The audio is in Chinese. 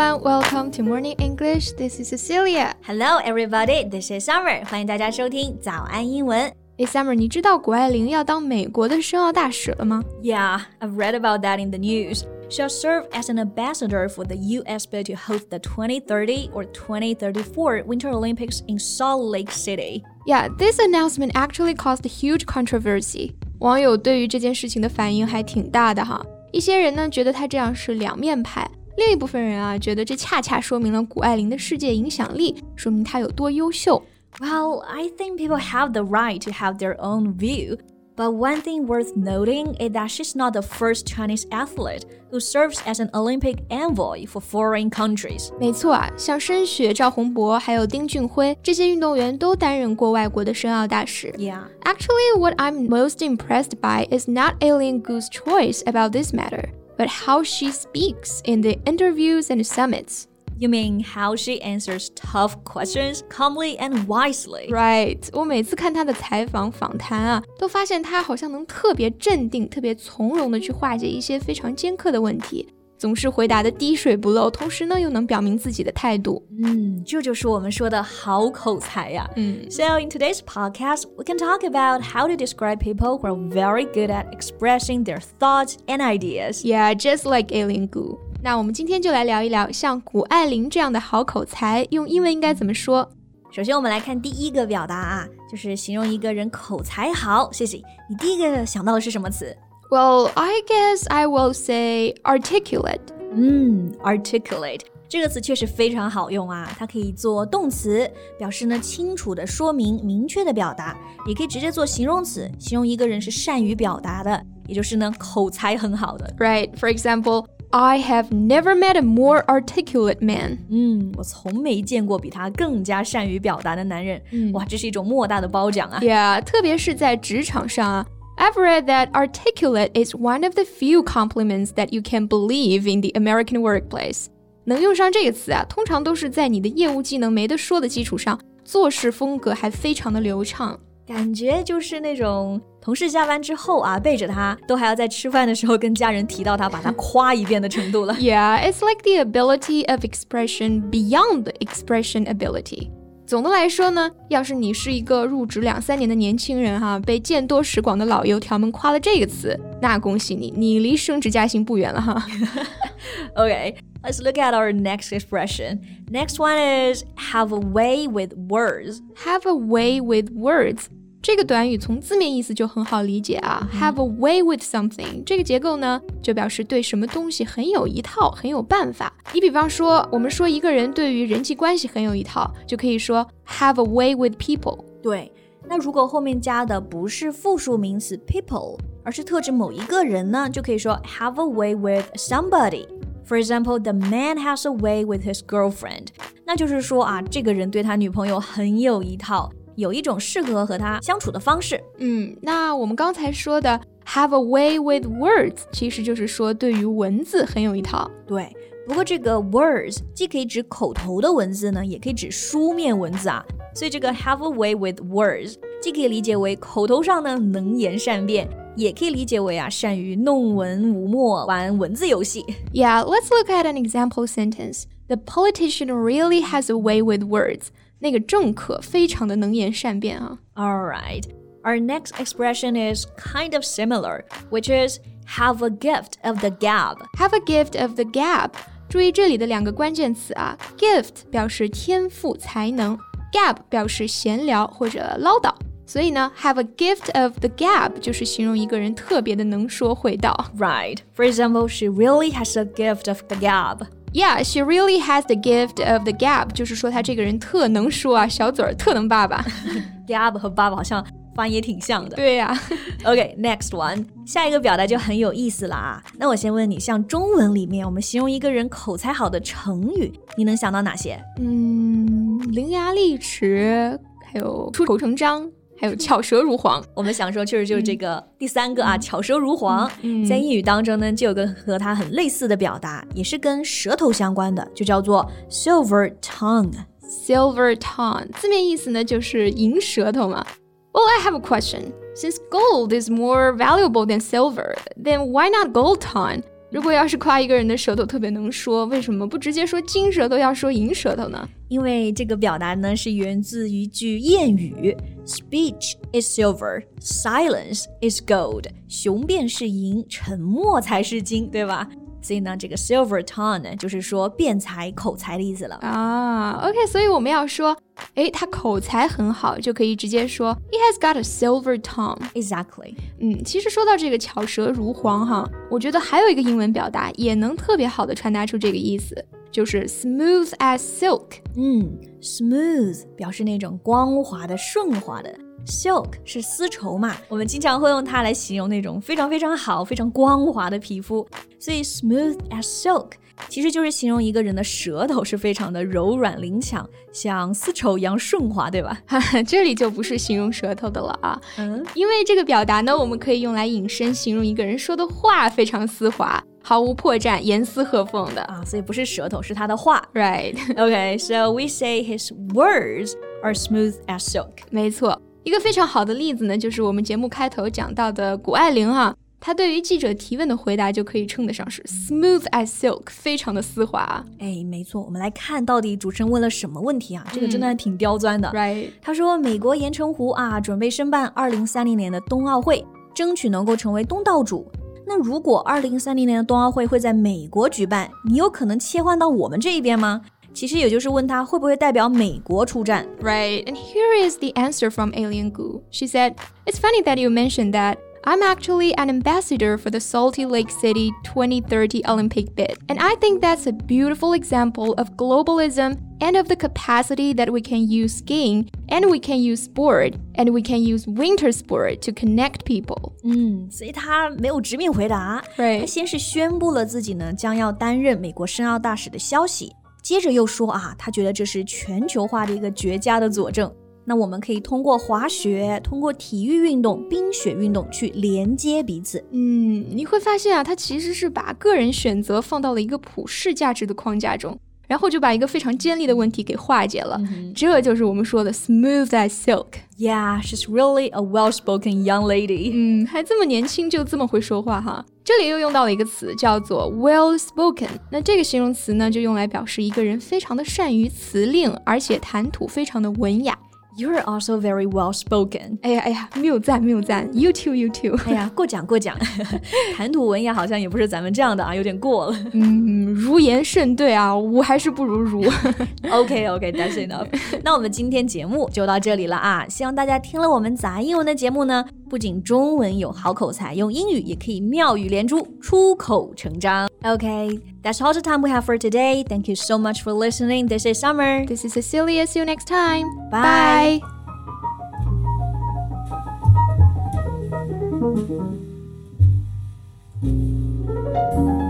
everyone, welcome to Morning English. This is Cecilia. Hello, everybody. This is Summer. 欢迎大家收听早安英文。哎，Summer，你知道谷爱凌要当美国的申奥大使了吗？Yeah, I've read about that in the news. She'll serve as an ambassador for the U.S. bid to host the 2030 or 2034 Winter Olympics in Salt Lake City. Yeah, this announcement actually caused huge controversy. 网友对于这件事情的反应还挺大的哈。一些人呢觉得他这样是两面派， 另一部分人啊觉得这恰恰说明了谷爱凌的世界影响力，说明她有多优秀。Well, I think people have the right to have their own view. But one thing worth noting is that she's not the first Chinese athlete who serves as an Olympic envoy for foreign countries. 没错啊，像申雪、赵宏博还有丁俊晖这些运动员都担任过外国的申奥大使。Yeah. Actually, what I'm most impressed by is not Alien Gu's choice about this matter, but how she speaks in the interviews and summits. You mean how she answers tough questions calmly and wisely? Right. 我每次看她的采访访谈啊，都发现她好像能特别镇定、特别从容的去化解一些非常尖刻的问题。 总是回答的滴水不漏，同时呢又能表明自己的态度。嗯，这就是我们说的好口才呀。嗯，So in today's podcast, we can talk about how to describe people who are very good at expressing their thoughts and ideas. Yeah, just like Alien Gu. 那我们今天就来聊一聊，像谷爱凌这样的好口才，用英文应该怎么说？首先，我们来看第一个表达啊，就是形容一个人口才好。谢谢，你第一个想到的是什么词 ？Well, I guess I will say articulate. 嗯，articulate 这个词确实非常好用啊，它可以做动词，表示呢清楚的说明、明确的表达；也可以直接做形容词，形容一个人是善于表达的，也就是呢口才很好的。Right. For example. I have never met a more articulate man. 嗯，我从没见过比他更加善于表达的男人。嗯，哇，这是一种莫大的褒奖啊！Yeah，特别是在职场上啊。 I've read that articulate is one of the few compliments that you can believe in the American workplace. 能用上这个词啊，通常都是在你的业务技能没得说的基础上，做事风格还非常的流畅。感觉就是那种同事下班之后啊，背着他都还要在吃饭的时候跟家人提到他，把他夸一遍的程度了。Yeah, it's like the ability of expression beyond expression ability. 总的来说呢，要是你是一个入职两三年的年轻人哈，被见多识广的老油条们夸了这个词，那恭喜你，你离升职加薪不远了哈。okay, let's look at our next expression. Next one is have a way with words. Have a way with words. 这个短语从字面意思就很好理解啊，have a way with something 这个结构呢，就表示对什么东西很有一套，很有办法。你比方说，我们说一个人对于人际关系很有一套，就可以说 have a way with people。对，那如果后面加的不是复数名词 people，而是特指某一个人呢，就可以说 have a way with somebody。For example, the man has a way with his girlfriend。那就是说啊，这个人对他女朋友很有一套。有一种适合和他相处的方式。嗯，那我们刚才说的 have a way with words，其实就是说对于文字很有一套。对，不过这个 words 既可以指口头的文字呢，也可以指书面文字啊。所以这个 have a way with words 既可以理解为口头上呢能言善辩，也可以理解为啊善于弄文武墨，玩文字游戏。Yeah, let's look at an example sentence. The politician really has a way with words. 那个政客非常的能言善辩啊。All right. Our next expression is kind of similar, which is have a gift of the gab. Have a gift of the gab. 注意这里的两个关键词啊，gift 表示天赋才能，gab 表示闲聊或者唠叨。所以呢，have a gift of the gab 就是形容一个人特别的能说会道。Right. For example, she really has a gift of the gab. Yeah, she really has the gift of the gab，就是说她这个人特能说啊，小嘴儿特能爸爸。gab 和爸爸好像发音也挺像的。对呀、啊。OK，next、okay, one，下一个表达就很有意思了啊。那我先问你，像中文里面我们形容一个人口才好的成语，你能想到哪些？嗯，伶牙俐齿，还有出口成章。还有巧舌如簧，我们想说确实就是这个第三个啊，巧舌如簧。在英语当中呢，就有个和它很类似的表达，也是跟舌头相关的，就叫做 silver tongue。silver tongue 字面意思呢就是银舌头嘛。Well, I have a question. Since gold is more valuable than silver, then why not gold tongue? 如果要是夸一个人的舌头特别能说，为什么不直接说金舌头，要说银舌头呢？因为这个表达呢是源自一句谚语：“Speech is silver, silence is gold。”雄辩是银，沉默才是金，对吧？所以呢，这个 silver tongue 呢，就是说辩才、口才的意思了啊。OK，所以我们要说，哎，他口才很好，就可以直接说 He has got a silver tongue. Exactly。嗯，其实说到这个巧舌如簧哈，我觉得还有一个英文表达也能特别好的传达出这个意思，就是 smooth as silk。嗯，smooth 表示那种光滑的、顺滑的。Silk 是丝绸嘛，我们经常会用它来形容那种非常非常好、非常光滑的皮肤。所以 smooth as silk 其实就是形容一个人的舌头是非常的柔软灵巧，像丝绸一样顺滑，对吧？这里就不是形容舌头的了啊，嗯，因为这个表达呢，我们可以用来引申形容一个人说的话非常丝滑，毫无破绽，严丝合缝的啊。所以不是舌头，是他的话，right？Okay，so we say his words are smooth as silk。没错。一个非常好的例子呢，就是我们节目开头讲到的谷爱凌哈，她对于记者提问的回答就可以称得上是 smooth as silk，非常的丝滑。哎，没错，我们来看到底主持人问了什么问题啊？这个真的还挺刁钻的。Right，他说美国盐城湖啊准备申办二零三零年的冬奥会，争取能够成为东道主。那如果二零三零年的冬奥会会在美国举办，你有可能切换到我们这一边吗？其实也就是问他会不会代表美国出战，right? And here is the answer from Alien Goo. She said, "It's funny that you mentioned that." I'm actually an ambassador for the Salty Lake City 2030 Olympic bid, and I think that's a beautiful example of globalism and of the capacity that we can use skiing and we can use sport and we can use winter sport to connect people. 嗯，所以他没有直面回答，他先是宣布了自己呢将要担任美国申奥大使的消息。接着又说啊，他觉得这是全球化的一个绝佳的佐证。 那我们可以通过滑雪、通过体育运动、冰雪运动去连接彼此。嗯，你会发现啊，它其实是把个人选择放到了一个普世价值的框架中。然后就把一个非常尖利的问题给化解了，这就是我们说的 smooth as silk。Yeah, she's really a well-spoken young lady。嗯，还这么年轻就这么会说话哈。这里又用到了一个词叫做 well-spoken，那这个形容词呢就用来表示一个人非常的善于辞令，而且谈吐非常的文雅。You're also very well spoken。哎呀哎呀，谬赞谬赞，You too you too。哎呀，过奖过奖，谈吐文雅好像也不是咱们这样的啊，有点过了。嗯，如言甚对啊，吾还是不如如。OK OK，That's enough。那我们今天节目就到这里了啊，希望大家听了我们杂英文的节目呢，不仅中文有好口才，用英语也可以妙语连珠，出口成章。Okay, that's all the time we have for today. Thank you so much for listening. This is Summer. This is Cecilia. See you next time. Bye. Bye.